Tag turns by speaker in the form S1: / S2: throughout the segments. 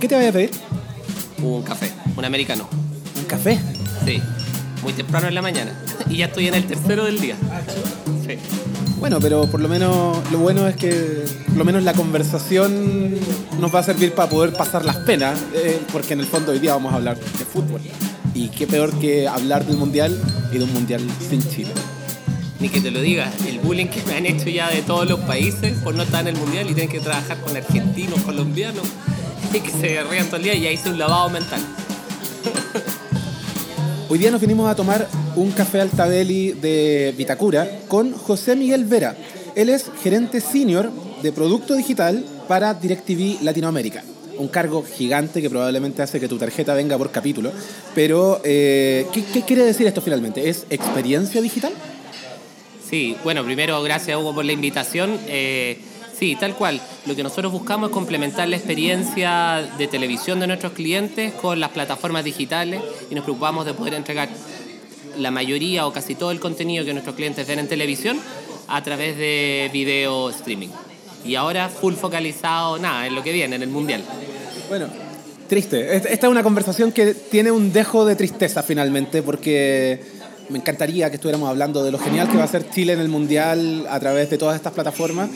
S1: ¿Qué te voy a pedir?
S2: Un café, un americano.
S1: ¿Un café?
S2: Sí, muy temprano en la mañana. Y ya estoy en el tercero del día. Sí.
S1: Bueno, pero por lo menos lo bueno es que por lo menos la conversación nos va a servir para poder pasar las penas, eh, porque en el fondo hoy día vamos a hablar de fútbol. Y qué peor que hablar del mundial y de un mundial sin Chile.
S2: Ni que te lo diga, el bullying que me han hecho ya de todos los países por no estar en el mundial y tienen que trabajar con argentinos, colombianos, y que se rían todo el día y ya hice un lavado mental.
S1: Hoy día nos vinimos a tomar un café Altadeli de Vitacura con José Miguel Vera. Él es gerente senior de producto digital para DirecTV Latinoamérica. Un cargo gigante que probablemente hace que tu tarjeta venga por capítulo. Pero, eh, ¿qué, qué quiere decir esto finalmente? ¿Es experiencia digital?
S2: Sí, bueno, primero gracias Hugo por la invitación. Eh, sí, tal cual. Lo que nosotros buscamos es complementar la experiencia de televisión de nuestros clientes con las plataformas digitales y nos preocupamos de poder entregar la mayoría o casi todo el contenido que nuestros clientes ven en televisión a través de video streaming. Y ahora full focalizado, nada, en lo que viene, en el Mundial.
S1: Bueno, triste. Esta es una conversación que tiene un dejo de tristeza finalmente porque me encantaría que estuviéramos hablando de lo genial que va a ser Chile en el Mundial a través de todas estas plataformas,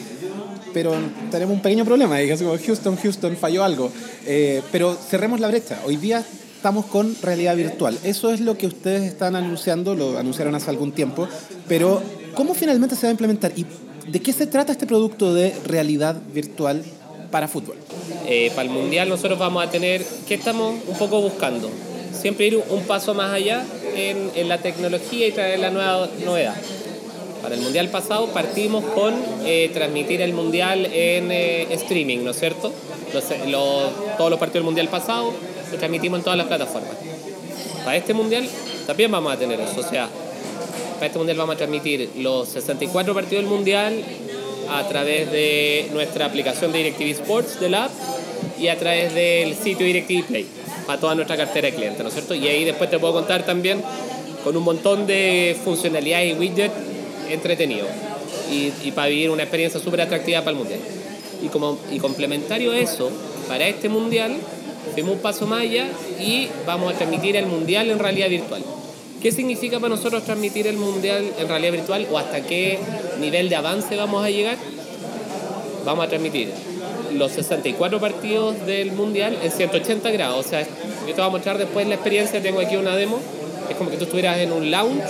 S1: pero tenemos un pequeño problema, y como Houston, Houston, falló algo. Eh, pero cerremos la brecha. Hoy día estamos con realidad virtual. Eso es lo que ustedes están anunciando, lo anunciaron hace algún tiempo, pero ¿cómo finalmente se va a implementar? ¿Y de qué se trata este producto de realidad virtual para fútbol?
S2: Eh, para el Mundial nosotros vamos a tener, ¿qué estamos un poco buscando? Siempre ir un paso más allá en, la tecnología y traer la nueva novedad. Para el Mundial pasado partimos con eh, transmitir el Mundial en eh, streaming, ¿no es cierto? todos los partidos del Mundial pasado los transmitimos en todas las plataformas. Para este Mundial también vamos a tener eso, o sea, para este Mundial vamos a transmitir los 64 partidos del Mundial a través de nuestra aplicación de DirecTV Sports de la app y a través del sitio DirecTV Play para toda nuestra cartera de clientes, ¿no es cierto? Y ahí después te puedo contar también con un montón de funcionalidades y widgets entretenidos y, para vivir una experiencia súper atractiva para el mundial. Y, como, y complementario a eso, para este mundial, fuimos un paso más allá y vamos a transmitir el mundial en realidad virtual. ¿Qué significa para nosotros transmitir el mundial en realidad virtual o hasta qué nivel de avance vamos a llegar? Vamos a transmitir los 64 partidos del Mundial en 180 grados. O sea, yo te voy a mostrar después la experiencia, tengo aquí una demo, es como que tú estuvieras en un lounge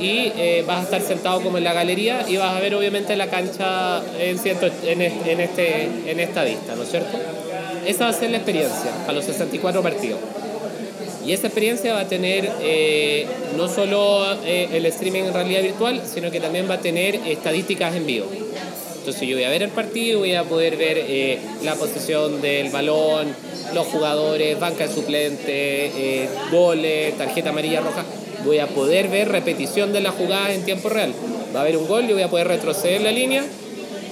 S2: y eh, vas a estar sentado como en la galería y vas a ver obviamente la cancha en, en, en, este, en esta vista, ¿no es cierto? Esa va a ser la experiencia para los 64 partidos. Y esa experiencia va a tener eh, no solo eh, el streaming en realidad virtual, sino que también va a tener estadísticas en vivo. Entonces yo voy a ver el partido, voy a poder ver eh, la posición del balón, los jugadores, banca de suplente, goles, tarjeta amarilla, roja. Voy a poder ver repetición de la jugada en tiempo real. Va a haber un gol, yo voy a poder retroceder la línea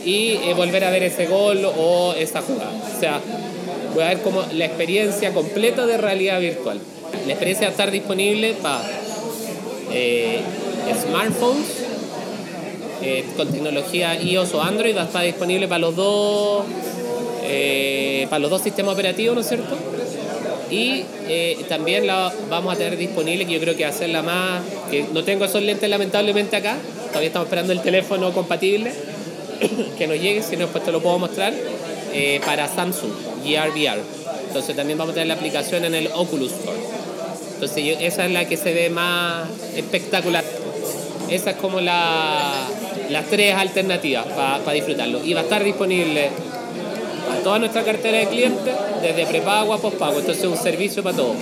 S2: y eh, volver a ver ese gol o esa jugada. O sea, voy a ver como la experiencia completa de realidad virtual. La experiencia va estar disponible para smartphones eh, con tecnología iOS o Android va a estar disponible para los dos eh, para los dos sistemas operativos, ¿no es cierto? Y eh, también la vamos a tener disponible, que yo creo que va a ser la más, que no tengo esos lentes lamentablemente acá, todavía estamos esperando el teléfono compatible que nos llegue, si no después te lo puedo mostrar, para Samsung, Gear VR. Entonces también vamos a tener la aplicación en el Oculus Store. Entonces esa es la que se ve más espectacular. Esa es como la, las tres alternativas para disfrutarlo. Y va a estar disponible a toda nuestra cartera de clientes, desde prepago a postpago. Entonces es un servicio para todos.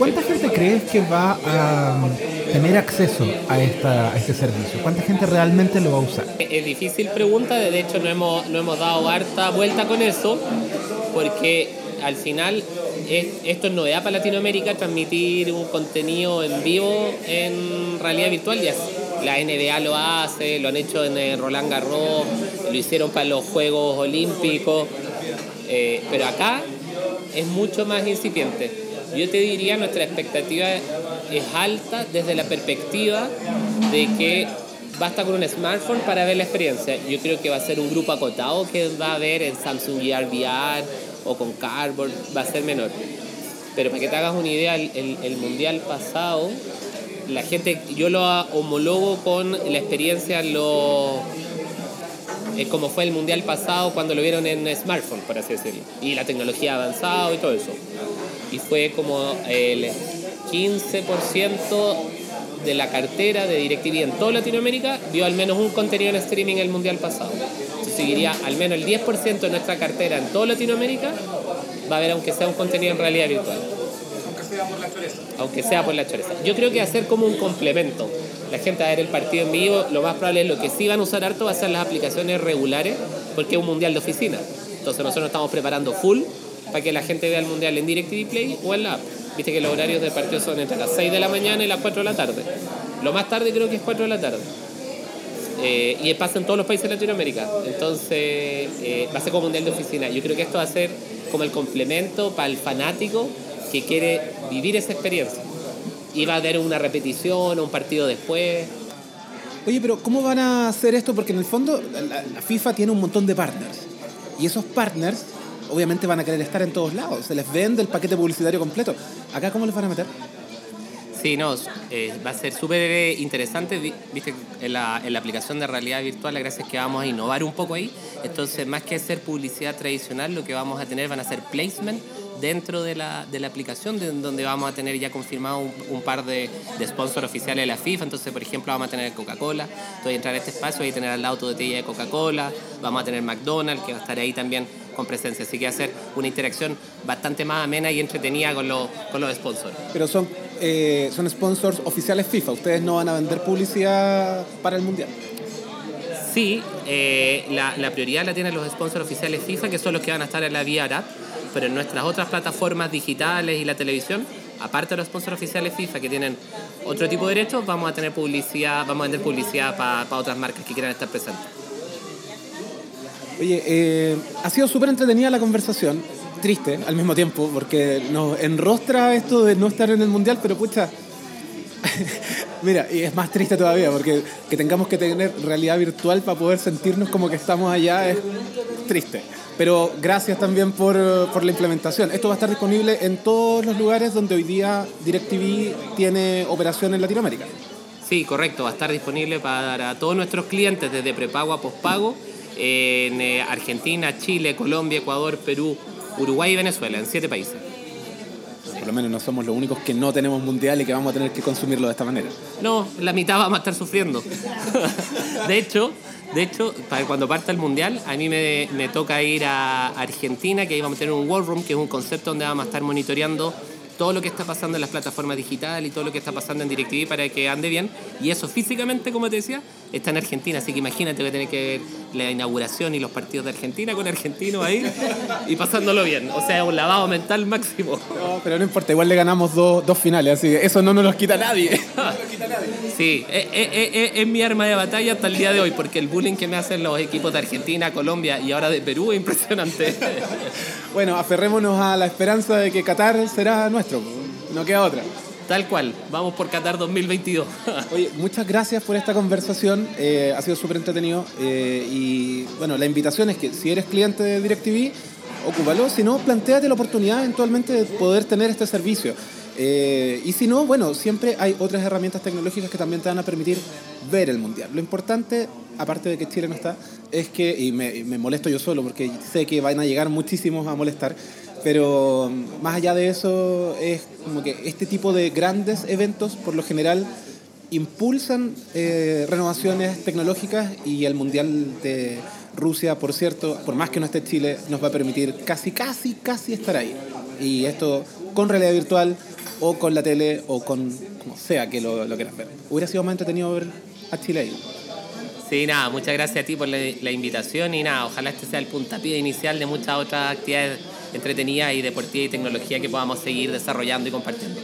S1: ¿Cuánta gente crees que va a tener acceso a, esta, este servicio? ¿Cuánta gente realmente lo va a usar?
S2: Es difícil pregunta, de hecho no hemos, no hemos dado harta vuelta con eso, porque al final esto es novedad para Latinoamérica, transmitir un contenido en vivo en realidad virtual. Ya la NBA lo hace, lo han hecho en el Roland Garros, lo hicieron para los Juegos Olímpicos, eh, pero acá es mucho más incipiente. Yo te diría, nuestra expectativa es alta desde la perspectiva de que basta con un smartphone para ver la experiencia. Yo creo que va a ser un grupo acotado que va a ver en Samsung Gear VR o con Cardboard, va a ser menor. Pero para que te hagas una idea, el, el mundial pasado, la gente, yo lo homologo con la experiencia lo es como fue el mundial pasado cuando lo vieron en smartphone, por así decirlo. Y la tecnología ha avanzado y todo eso. Y fue como el 15% de la cartera de DirecTV en toda Latinoamérica vio al menos un contenido en streaming el mundial pasado. Entonces seguiría al menos el 10% de nuestra cartera en toda Latinoamérica va a haber aunque sea un contenido en realidad virtual.
S1: Aunque sea por la choreza.
S2: Yo creo que hacer como un complemento. La gente a ver el partido en vivo, lo más probable es lo que sí van a usar harto va a ser las aplicaciones regulares, porque es un mundial de oficina. Entonces nosotros estamos preparando full para que la gente vea el mundial en DirecTV Play o en la app. Viste que los horarios de partido son entre las 6 de la mañana y las 4 de la tarde. Lo más tarde creo que es 4 de la tarde. Eh, y pasa en todos los países de Latinoamérica. Entonces eh, va a ser como mundial de oficina. Yo creo que esto va a ser como el complemento para el fanático que quiere vivir esa experiencia. Y va a haber una repetición o un partido después.
S1: Oye, pero ¿cómo van a hacer esto? Porque en el fondo la FIFA tiene un montón de partners. Y esos partners obviamente van a querer estar en todos lados. Se les vende el paquete publicitario completo. ¿Acá cómo les van a meter?
S2: Sí, no, eh, va a ser súper interesante, viste, en la, en la, aplicación de realidad virtual, la gracia es que vamos a innovar un poco ahí, entonces más que hacer publicidad tradicional, lo que vamos a tener van a ser placement dentro de la, de la aplicación, de, donde vamos a tener ya confirmado un, par de, de, sponsors oficiales de la FIFA. Entonces, por ejemplo, vamos a tener Coca-Cola. Entonces, entrar a este espacio y tener al lado de de Coca-Cola. Vamos a tener McDonald's, que va a estar ahí también con presencia. Así que va a ser una interacción bastante más amena y entretenida con, los, con los sponsors.
S1: Pero son, eh, son sponsors oficiales FIFA. Ustedes no van a vender publicidad para el Mundial.
S2: Sí, eh, la, la, prioridad la tienen los sponsors oficiales FIFA, que son los que van a estar en la VR pero en nuestras otras plataformas digitales y la televisión, aparte de los sponsors oficiales FIFA que tienen otro tipo de derechos, vamos a tener publicidad, vamos a vender publicidad para otras marcas que quieran estar presentes.
S1: Oye, eh, ha sido súper entretenida la conversación, triste al mismo tiempo, porque nos enrostra esto de no estar en el mundial, pero pucha, Mira, y es más triste todavía, porque que tengamos que tener realidad virtual para poder sentirnos como que estamos allá es triste. Pero gracias también por, por, la implementación. Esto va a estar disponible en todos los lugares donde hoy día DirecTV tiene operación en Latinoamérica.
S2: Sí, correcto. Va a estar disponible para todos nuestros clientes desde prepago a pospago en eh, Argentina, Chile, Colombia, Ecuador, Perú, Uruguay y Venezuela, en siete países.
S1: Por lo menos no somos los únicos que no tenemos mundial y que vamos a tener que consumirlo de esta manera.
S2: No, la mitad vamos a estar sufriendo. de hecho, de hecho, para cuando parta el mundial, a mí me, toca ir a Argentina, que ahí vamos a tener un War Room, que es un concepto donde vamos a estar monitoreando todo lo que está pasando en las plataformas digitales y todo lo que está pasando en DirecTV para que ande bien. Y eso físicamente, como te decía, está en Argentina. Así que imagínate que tener que ver la inauguración y los partidos de Argentina con argentinos ahí y pasándolo bien. O sea, un lavado mental máximo.
S1: No, pero no importa, igual le ganamos dos, dos finales, así que eso no nos lo quita nadie.
S2: sí, es, es, es, mi arma de batalla hasta el día de hoy, porque el bullying que me hacen los equipos de Argentina, Colombia y ahora de Perú es impresionante.
S1: bueno, aferrémonos a la esperanza de que Qatar será nuestro no queda otra.
S2: Tal cual, vamos por Qatar 2022.
S1: Oye, muchas gracias por esta conversación, eh, ha sido súper entretenido eh, y bueno, la invitación es que si eres cliente de DirecTV, ocúpalo, si no, planteate la oportunidad eventualmente de poder tener este servicio. Eh, y si no, bueno, siempre hay otras herramientas tecnológicas que también te van a permitir ver el mundial. Lo importante, aparte de que Chile no está, es que, y me, me molesto yo solo porque sé que van a llegar muchísimos a molestar, pero más allá de eso, es como que este tipo de grandes eventos, por lo general, impulsan eh, renovaciones tecnológicas y el Mundial de Rusia, por cierto, por más que no esté Chile, nos va a permitir casi, casi, casi estar ahí. Y esto con realidad virtual o con la tele o con como sea que lo, lo quieras ver. Hubiera sido más entretenido ver a Chile ahí.
S2: Sí, nada, muchas gracias a ti por la, la invitación y nada, ojalá este sea el puntapié inicial de muchas otras actividades entretenida y deportiva y tecnología que podamos seguir desarrollando y compartiendo.